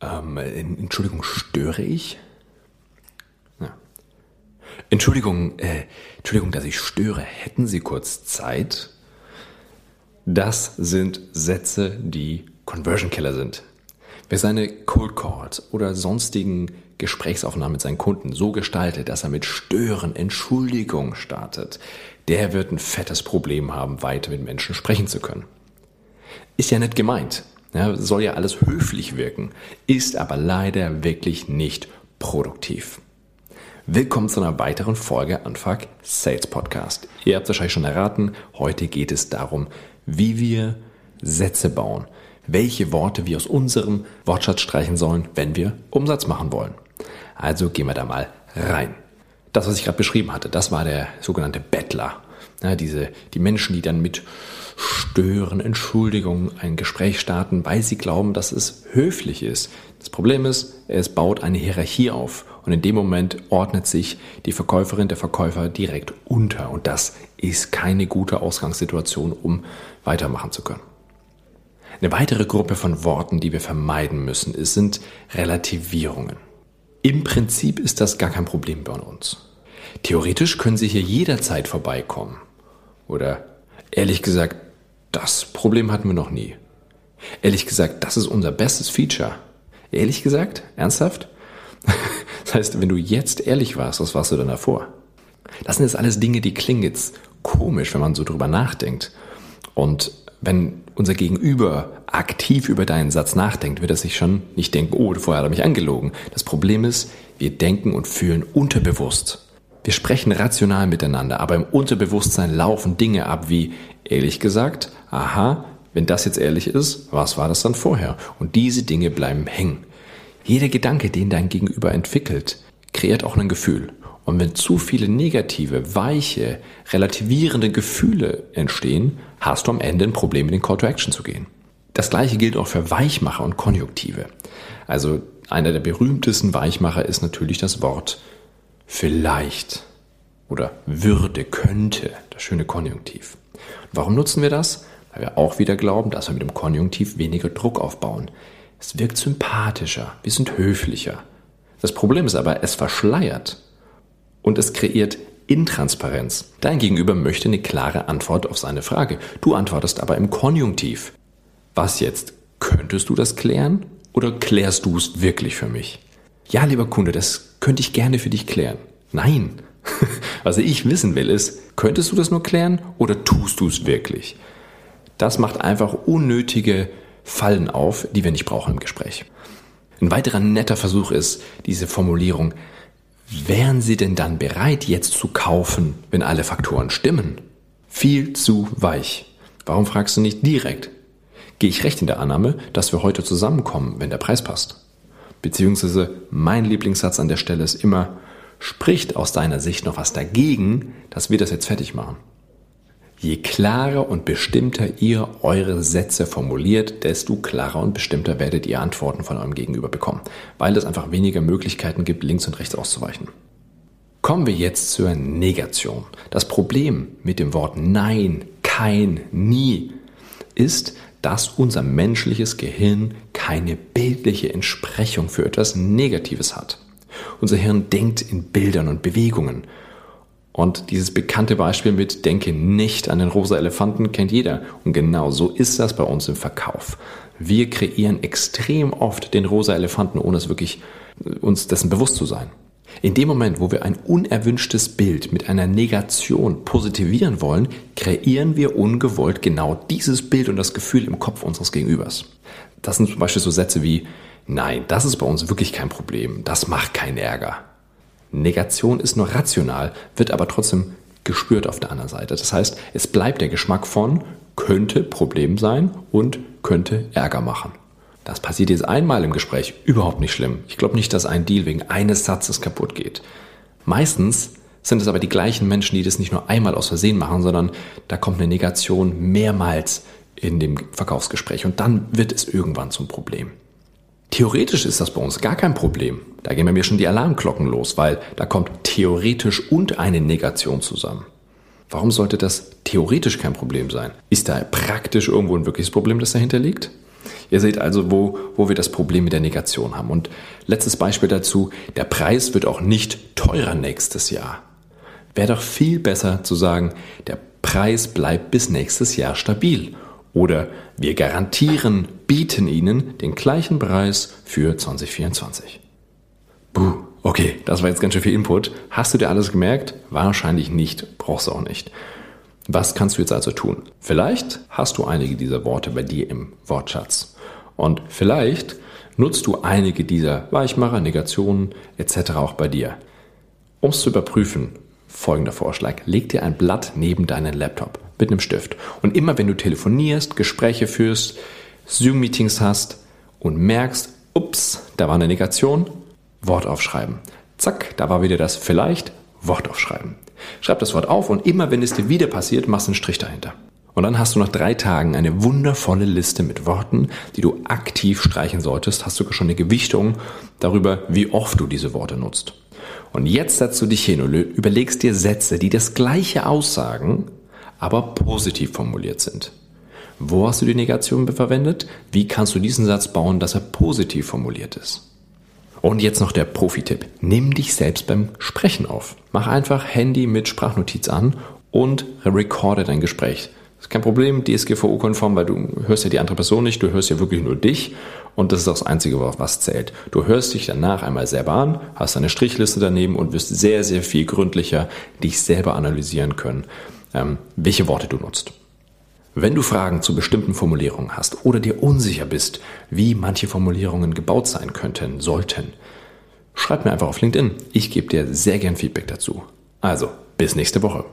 Ähm, Entschuldigung, störe ich? Ja. Entschuldigung, äh, Entschuldigung, dass ich störe. Hätten Sie kurz Zeit? Das sind Sätze, die Conversion Killer sind. Wer seine Cold Calls oder sonstigen Gesprächsaufnahmen mit seinen Kunden so gestaltet, dass er mit Stören, Entschuldigung startet, der wird ein fettes Problem haben, weiter mit Menschen sprechen zu können. Ist ja nicht gemeint. Ja, soll ja alles höflich wirken, ist aber leider wirklich nicht produktiv. Willkommen zu einer weiteren Folge Anfang Sales Podcast. Ihr habt wahrscheinlich schon erraten, heute geht es darum, wie wir Sätze bauen, welche Worte wir aus unserem Wortschatz streichen sollen, wenn wir Umsatz machen wollen. Also gehen wir da mal rein. Das, was ich gerade beschrieben hatte, das war der sogenannte Bettler. Ja, diese, die Menschen, die dann mit Stören, Entschuldigung, ein Gespräch starten, weil sie glauben, dass es höflich ist. Das Problem ist, es baut eine Hierarchie auf und in dem Moment ordnet sich die Verkäuferin, der Verkäufer direkt unter und das ist keine gute Ausgangssituation, um weitermachen zu können. Eine weitere Gruppe von Worten, die wir vermeiden müssen, sind Relativierungen. Im Prinzip ist das gar kein Problem bei uns. Theoretisch können Sie hier jederzeit vorbeikommen. Oder ehrlich gesagt, das Problem hatten wir noch nie. Ehrlich gesagt, das ist unser bestes Feature. Ehrlich gesagt? Ernsthaft? Das heißt, wenn du jetzt ehrlich warst, was warst du dann davor? Das sind jetzt alles Dinge, die klingen jetzt komisch, wenn man so drüber nachdenkt. Und wenn unser Gegenüber aktiv über deinen Satz nachdenkt, wird er sich schon nicht denken, oh, vorher hat er mich angelogen. Das Problem ist, wir denken und fühlen unterbewusst. Wir sprechen rational miteinander, aber im Unterbewusstsein laufen Dinge ab wie, ehrlich gesagt, aha, wenn das jetzt ehrlich ist, was war das dann vorher? Und diese Dinge bleiben hängen. Jeder Gedanke, den dein Gegenüber entwickelt, kreiert auch ein Gefühl. Und wenn zu viele negative, weiche, relativierende Gefühle entstehen, hast du am Ende ein Problem, in den Call to Action zu gehen. Das gleiche gilt auch für Weichmacher und Konjunktive. Also einer der berühmtesten Weichmacher ist natürlich das Wort vielleicht oder würde, könnte, das schöne Konjunktiv. Warum nutzen wir das? Weil wir auch wieder glauben, dass wir mit dem Konjunktiv weniger Druck aufbauen. Es wirkt sympathischer, wir sind höflicher. Das Problem ist aber, es verschleiert und es kreiert Intransparenz. Dein Gegenüber möchte eine klare Antwort auf seine Frage. Du antwortest aber im Konjunktiv. Was jetzt? Könntest du das klären oder klärst du es wirklich für mich? Ja, lieber Kunde, das könnte ich gerne für dich klären. Nein. Was ich wissen will, ist, könntest du das nur klären oder tust du es wirklich? Das macht einfach unnötige Fallen auf, die wir nicht brauchen im Gespräch. Ein weiterer netter Versuch ist diese Formulierung, wären Sie denn dann bereit, jetzt zu kaufen, wenn alle Faktoren stimmen? Viel zu weich. Warum fragst du nicht direkt? Gehe ich recht in der Annahme, dass wir heute zusammenkommen, wenn der Preis passt? Beziehungsweise mein Lieblingssatz an der Stelle ist immer, spricht aus deiner Sicht noch was dagegen, dass wir das jetzt fertig machen? Je klarer und bestimmter ihr eure Sätze formuliert, desto klarer und bestimmter werdet ihr Antworten von eurem Gegenüber bekommen, weil es einfach weniger Möglichkeiten gibt, links und rechts auszuweichen. Kommen wir jetzt zur Negation. Das Problem mit dem Wort Nein, kein, nie ist, dass unser menschliches Gehirn keine bildliche Entsprechung für etwas Negatives hat. Unser Hirn denkt in Bildern und Bewegungen und dieses bekannte Beispiel mit Denke nicht an den rosa Elefanten kennt jeder. Und genau so ist das bei uns im Verkauf. Wir kreieren extrem oft den rosa Elefanten, ohne es wirklich äh, uns dessen bewusst zu sein. In dem Moment, wo wir ein unerwünschtes Bild mit einer Negation positivieren wollen, kreieren wir ungewollt genau dieses Bild und das Gefühl im Kopf unseres Gegenübers. Das sind zum Beispiel so Sätze wie, nein, das ist bei uns wirklich kein Problem, das macht keinen Ärger. Negation ist nur rational, wird aber trotzdem gespürt auf der anderen Seite. Das heißt, es bleibt der Geschmack von könnte Problem sein und könnte Ärger machen. Das passiert jetzt einmal im Gespräch, überhaupt nicht schlimm. Ich glaube nicht, dass ein Deal wegen eines Satzes kaputt geht. Meistens sind es aber die gleichen Menschen, die das nicht nur einmal aus Versehen machen, sondern da kommt eine Negation mehrmals in dem Verkaufsgespräch und dann wird es irgendwann zum Problem. Theoretisch ist das bei uns gar kein Problem. Da gehen bei mir schon die Alarmglocken los, weil da kommt theoretisch und eine Negation zusammen. Warum sollte das theoretisch kein Problem sein? Ist da praktisch irgendwo ein wirkliches Problem, das dahinter liegt? Ihr seht also, wo, wo wir das Problem mit der Negation haben. Und letztes Beispiel dazu, der Preis wird auch nicht teurer nächstes Jahr. Wäre doch viel besser zu sagen, der Preis bleibt bis nächstes Jahr stabil. Oder wir garantieren, bieten Ihnen den gleichen Preis für 2024. Buh, okay, das war jetzt ganz schön viel Input. Hast du dir alles gemerkt? Wahrscheinlich nicht, brauchst du auch nicht. Was kannst du jetzt also tun? Vielleicht hast du einige dieser Worte bei dir im Wortschatz. Und vielleicht nutzt du einige dieser Weichmacher, Negationen etc. auch bei dir. Um es zu überprüfen, folgender Vorschlag. Leg dir ein Blatt neben deinen Laptop mit einem Stift. Und immer wenn du telefonierst, Gespräche führst, Zoom-Meetings hast und merkst, ups, da war eine Negation, Wort aufschreiben. Zack, da war wieder das vielleicht, Wort aufschreiben. Schreib das Wort auf und immer wenn es dir wieder passiert, machst einen Strich dahinter. Und dann hast du nach drei Tagen eine wundervolle Liste mit Worten, die du aktiv streichen solltest. Hast sogar schon eine Gewichtung darüber, wie oft du diese Worte nutzt. Und jetzt setzt du dich hin und überlegst dir Sätze, die das gleiche aussagen, aber positiv formuliert sind. Wo hast du die Negation verwendet? Wie kannst du diesen Satz bauen, dass er positiv formuliert ist? Und jetzt noch der Profi-Tipp. Nimm dich selbst beim Sprechen auf. Mach einfach Handy mit Sprachnotiz an und recorde dein Gespräch. Ist kein Problem, DSGVO-konform, weil du hörst ja die andere Person nicht, du hörst ja wirklich nur dich und das ist das Einzige, was zählt. Du hörst dich danach einmal selber an, hast eine Strichliste daneben und wirst sehr, sehr viel gründlicher dich selber analysieren können, ähm, welche Worte du nutzt. Wenn du Fragen zu bestimmten Formulierungen hast oder dir unsicher bist, wie manche Formulierungen gebaut sein könnten, sollten, schreib mir einfach auf LinkedIn. Ich gebe dir sehr gern Feedback dazu. Also, bis nächste Woche.